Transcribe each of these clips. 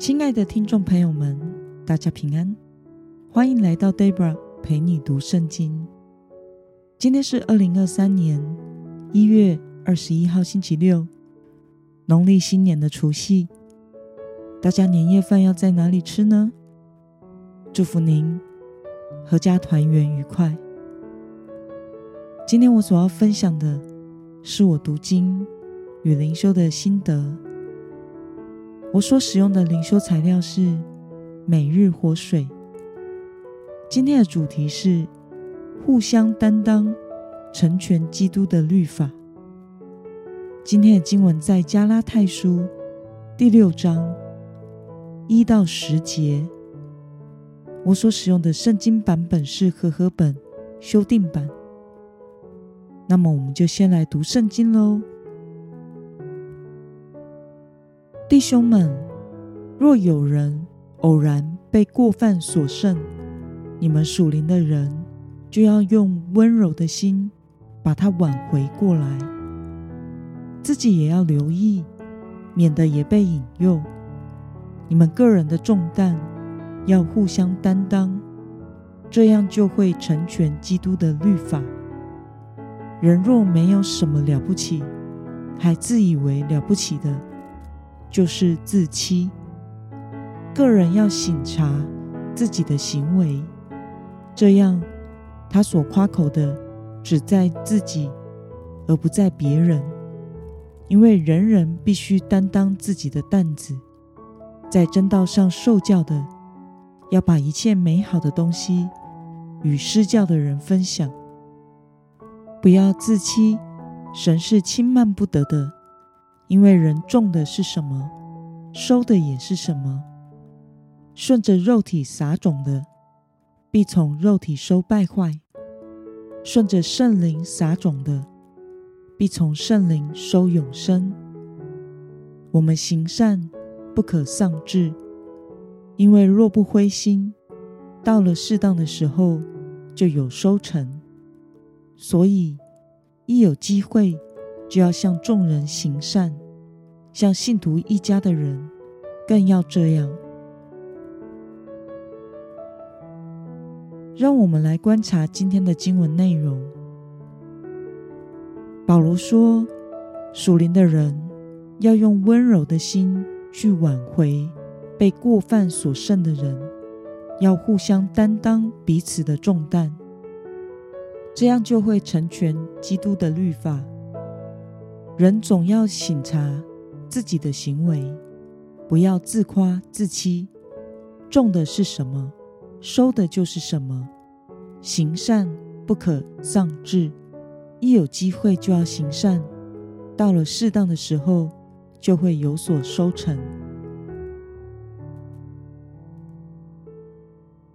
亲爱的听众朋友们，大家平安，欢迎来到 Debra 陪你读圣经。今天是二零二三年一月二十一号，星期六，农历新年的除夕。大家年夜饭要在哪里吃呢？祝福您阖家团圆愉快。今天我所要分享的是我读经与灵修的心得。我所使用的灵修材料是每日活水。今天的主题是互相担当，成全基督的律法。今天的经文在加拉太书第六章一到十节。我所使用的圣经版本是和合本修订版。那么，我们就先来读圣经喽。弟兄们，若有人偶然被过犯所胜，你们属灵的人就要用温柔的心把他挽回过来，自己也要留意，免得也被引诱。你们个人的重担要互相担当，这样就会成全基督的律法。人若没有什么了不起，还自以为了不起的。就是自欺。个人要醒察自己的行为，这样他所夸口的只在自己，而不在别人。因为人人必须担当自己的担子，在真道上受教的，要把一切美好的东西与施教的人分享。不要自欺，神是轻慢不得的。因为人种的是什么，收的也是什么。顺着肉体撒种的，必从肉体收败坏；顺着圣灵撒种的，必从圣灵收永生。我们行善不可丧志，因为若不灰心，到了适当的时候就有收成。所以一有机会。就要向众人行善，像信徒一家的人，更要这样。让我们来观察今天的经文内容。保罗说，属灵的人要用温柔的心去挽回被过犯所胜的人，要互相担当彼此的重担，这样就会成全基督的律法。人总要省察自己的行为，不要自夸自欺。种的是什么，收的就是什么。行善不可丧志，一有机会就要行善，到了适当的时候就会有所收成。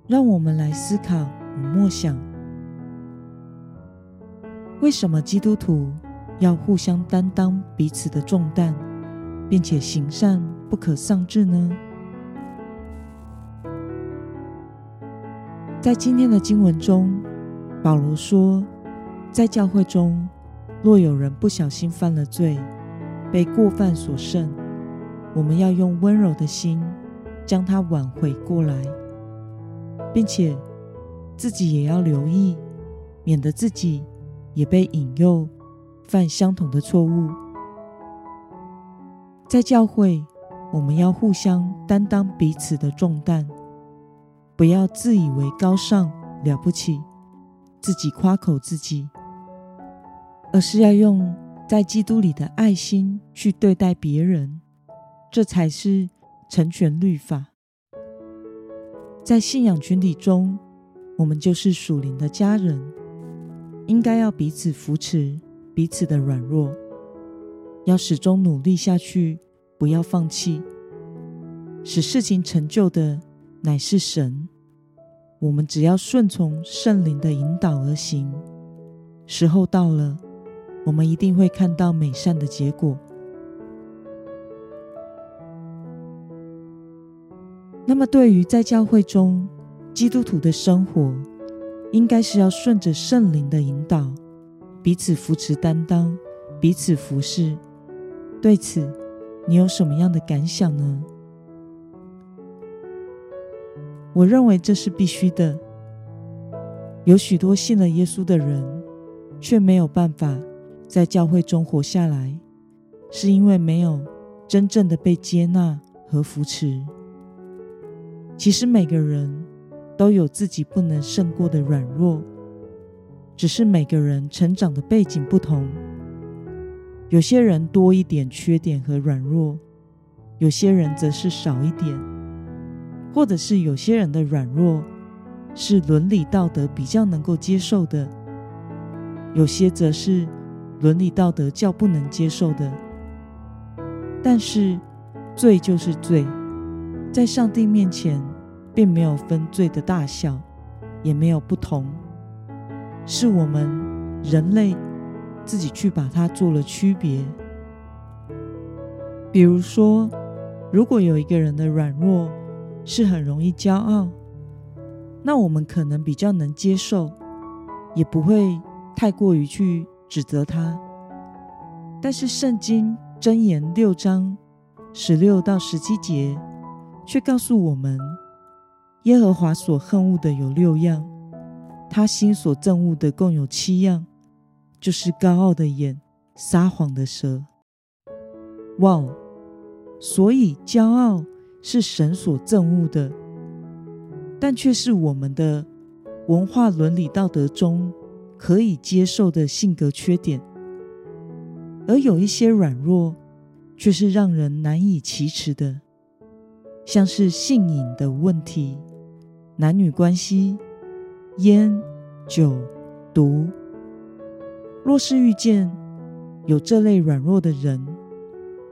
让我们来思考与默想：为什么基督徒？要互相担当彼此的重担，并且行善不可丧志呢？在今天的经文中，保罗说，在教会中，若有人不小心犯了罪，被过犯所胜，我们要用温柔的心将他挽回过来，并且自己也要留意，免得自己也被引诱。犯相同的错误，在教会，我们要互相担当彼此的重担，不要自以为高尚了不起，自己夸口自己，而是要用在基督里的爱心去对待别人，这才是成全律法。在信仰群体中，我们就是属灵的家人，应该要彼此扶持。彼此的软弱，要始终努力下去，不要放弃。使事情成就的乃是神，我们只要顺从圣灵的引导而行。时候到了，我们一定会看到美善的结果。那么，对于在教会中基督徒的生活，应该是要顺着圣灵的引导。彼此扶持、担当，彼此服侍。对此，你有什么样的感想呢？我认为这是必须的。有许多信了耶稣的人，却没有办法在教会中活下来，是因为没有真正的被接纳和扶持。其实每个人都有自己不能胜过的软弱，只是每个人成长的背景不同。有些人多一点缺点和软弱，有些人则是少一点，或者是有些人的软弱。是伦理道德比较能够接受的，有些则是伦理道德较不能接受的。但是罪就是罪，在上帝面前并没有分罪的大小，也没有不同，是我们人类自己去把它做了区别。比如说，如果有一个人的软弱是很容易骄傲。那我们可能比较能接受，也不会太过于去指责他。但是圣经箴言六章十六到十七节却告诉我们，耶和华所恨恶的有六样，他心所憎恶的共有七样，就是高傲的眼、撒谎的舌。哇哦！所以骄傲是神所憎恶的。但却是我们的文化伦理道德中可以接受的性格缺点，而有一些软弱却是让人难以启齿的，像是性瘾的问题、男女关系、烟酒毒。若是遇见有这类软弱的人，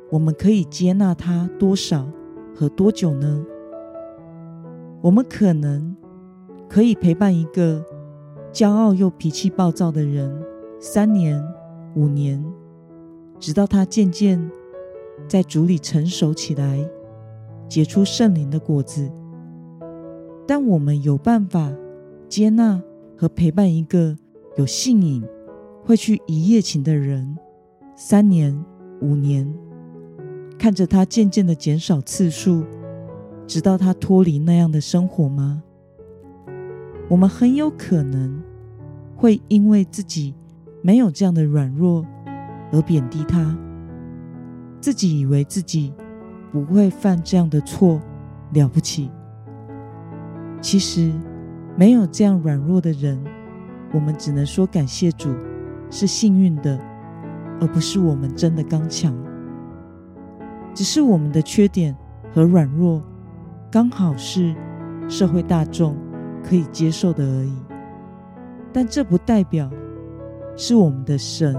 我们可以接纳他多少和多久呢？我们可能可以陪伴一个骄傲又脾气暴躁的人三年、五年，直到他渐渐在主里成熟起来，结出圣灵的果子。但我们有办法接纳和陪伴一个有性瘾、会去一夜情的人三年、五年，看着他渐渐的减少次数。直到他脱离那样的生活吗？我们很有可能会因为自己没有这样的软弱而贬低他，自己以为自己不会犯这样的错了不起。其实没有这样软弱的人，我们只能说感谢主是幸运的，而不是我们真的刚强。只是我们的缺点和软弱。刚好是社会大众可以接受的而已，但这不代表是我们的神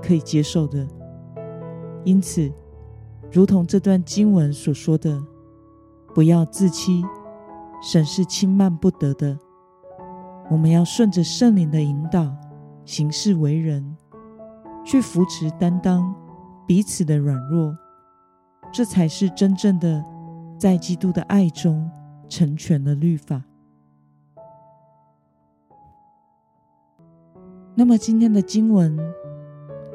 可以接受的。因此，如同这段经文所说的，不要自欺，神是轻慢不得的。我们要顺着圣灵的引导行事为人，去扶持担当彼此的软弱，这才是真正的。在基督的爱中成全了律法。那么，今天的经文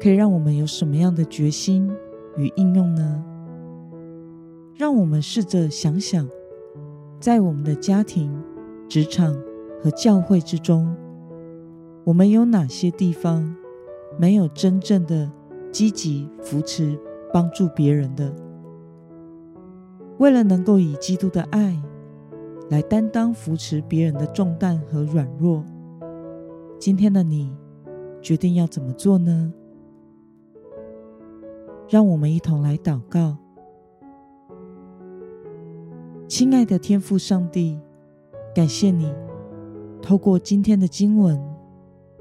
可以让我们有什么样的决心与应用呢？让我们试着想想，在我们的家庭、职场和教会之中，我们有哪些地方没有真正的积极扶持、帮助别人的？为了能够以基督的爱来担当扶持别人的重担和软弱，今天的你决定要怎么做呢？让我们一同来祷告。亲爱的天父上帝，感谢你透过今天的经文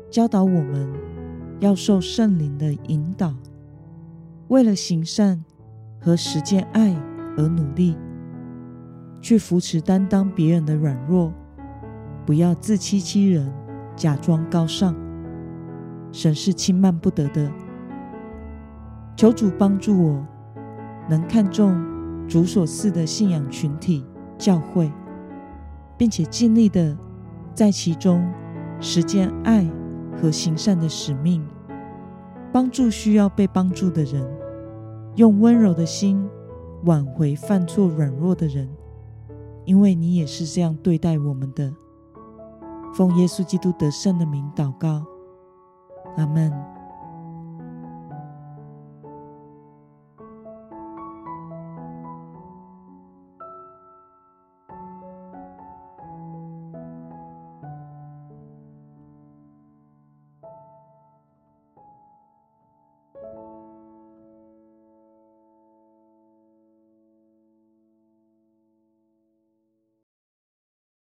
教导我们要受圣灵的引导，为了行善和实践爱。而努力去扶持、担当别人的软弱，不要自欺欺人，假装高尚。神是轻慢不得的。求主帮助我，能看重主所赐的信仰群体教会，并且尽力的在其中实践爱和行善的使命，帮助需要被帮助的人，用温柔的心。挽回犯错软弱的人，因为你也是这样对待我们的。奉耶稣基督得胜的名祷告，阿门。